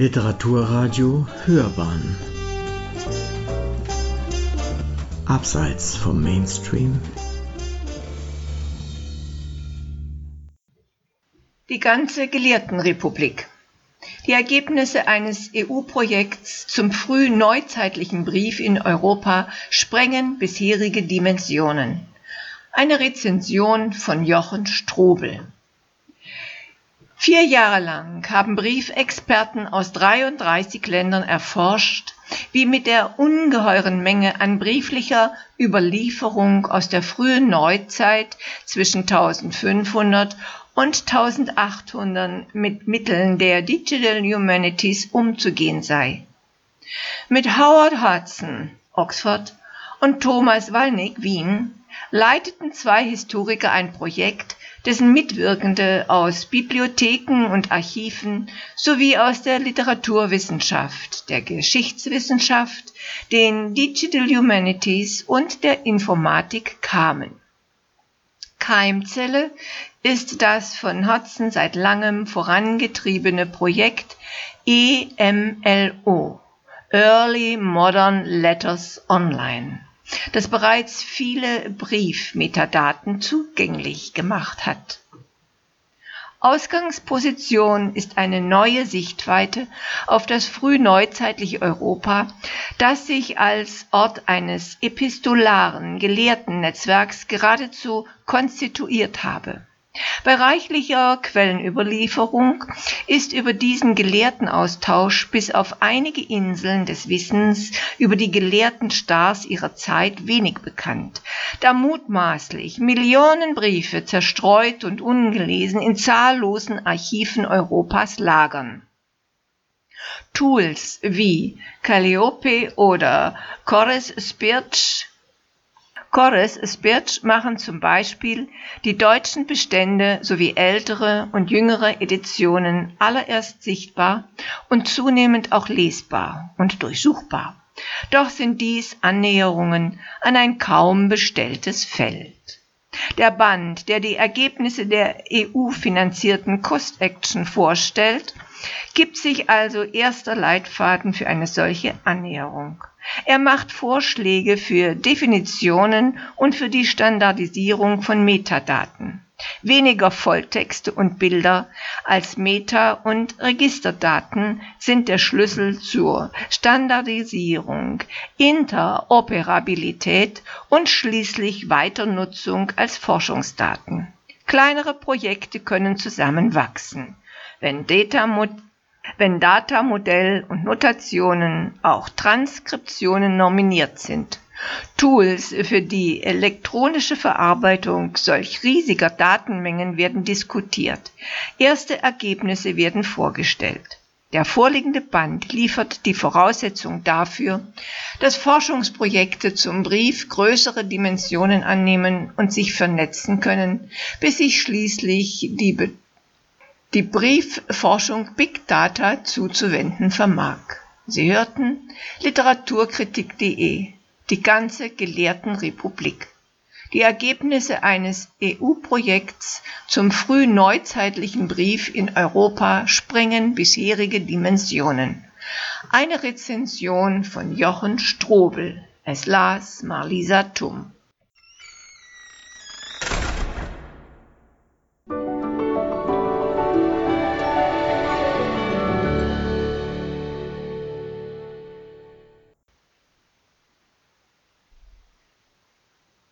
Literaturradio Hörbahn. Abseits vom Mainstream. Die ganze Gelehrtenrepublik. Die Ergebnisse eines EU-Projekts zum frühen neuzeitlichen Brief in Europa sprengen bisherige Dimensionen. Eine Rezension von Jochen Strobel Vier Jahre lang haben Briefexperten aus 33 Ländern erforscht, wie mit der ungeheuren Menge an brieflicher Überlieferung aus der frühen Neuzeit zwischen 1500 und 1800 mit Mitteln der Digital Humanities umzugehen sei. Mit Howard Hudson, Oxford, und Thomas Walnick, Wien, leiteten zwei Historiker ein Projekt, dessen Mitwirkende aus Bibliotheken und Archiven sowie aus der Literaturwissenschaft, der Geschichtswissenschaft, den Digital Humanities und der Informatik kamen. Keimzelle ist das von Hudson seit langem vorangetriebene Projekt EMLO Early Modern Letters Online das bereits viele Briefmetadaten zugänglich gemacht hat. Ausgangsposition ist eine neue Sichtweite auf das frühneuzeitliche Europa, das sich als Ort eines epistolaren Gelehrtennetzwerks geradezu konstituiert habe bei reichlicher Quellenüberlieferung ist über diesen Gelehrtenaustausch bis auf einige Inseln des Wissens über die gelehrten Stars ihrer Zeit wenig bekannt, da mutmaßlich Millionen Briefe zerstreut und ungelesen in zahllosen Archiven Europas lagern. Tools wie Calliope oder Corres Spirch Corres Spirch machen zum Beispiel die deutschen Bestände sowie ältere und jüngere Editionen allererst sichtbar und zunehmend auch lesbar und durchsuchbar. Doch sind dies Annäherungen an ein kaum bestelltes Feld. Der Band, der die Ergebnisse der EU-finanzierten Cost-Action vorstellt, gibt sich also erster Leitfaden für eine solche Annäherung. Er macht Vorschläge für Definitionen und für die Standardisierung von Metadaten. Weniger Volltexte und Bilder als Meta- und Registerdaten sind der Schlüssel zur Standardisierung, Interoperabilität und schließlich Weiternutzung als Forschungsdaten. Kleinere Projekte können zusammenwachsen. Wenn wenn Datamodell und Notationen, auch Transkriptionen nominiert sind. Tools für die elektronische Verarbeitung solch riesiger Datenmengen werden diskutiert. Erste Ergebnisse werden vorgestellt. Der vorliegende Band liefert die Voraussetzung dafür, dass Forschungsprojekte zum Brief größere Dimensionen annehmen und sich vernetzen können, bis sich schließlich die die Briefforschung Big Data zuzuwenden vermag. Sie hörten literaturkritik.de Die ganze Gelehrtenrepublik. Die Ergebnisse eines EU-Projekts zum frühneuzeitlichen Brief in Europa sprengen bisherige Dimensionen. Eine Rezension von Jochen Strobel. Es las Marlisa Tum.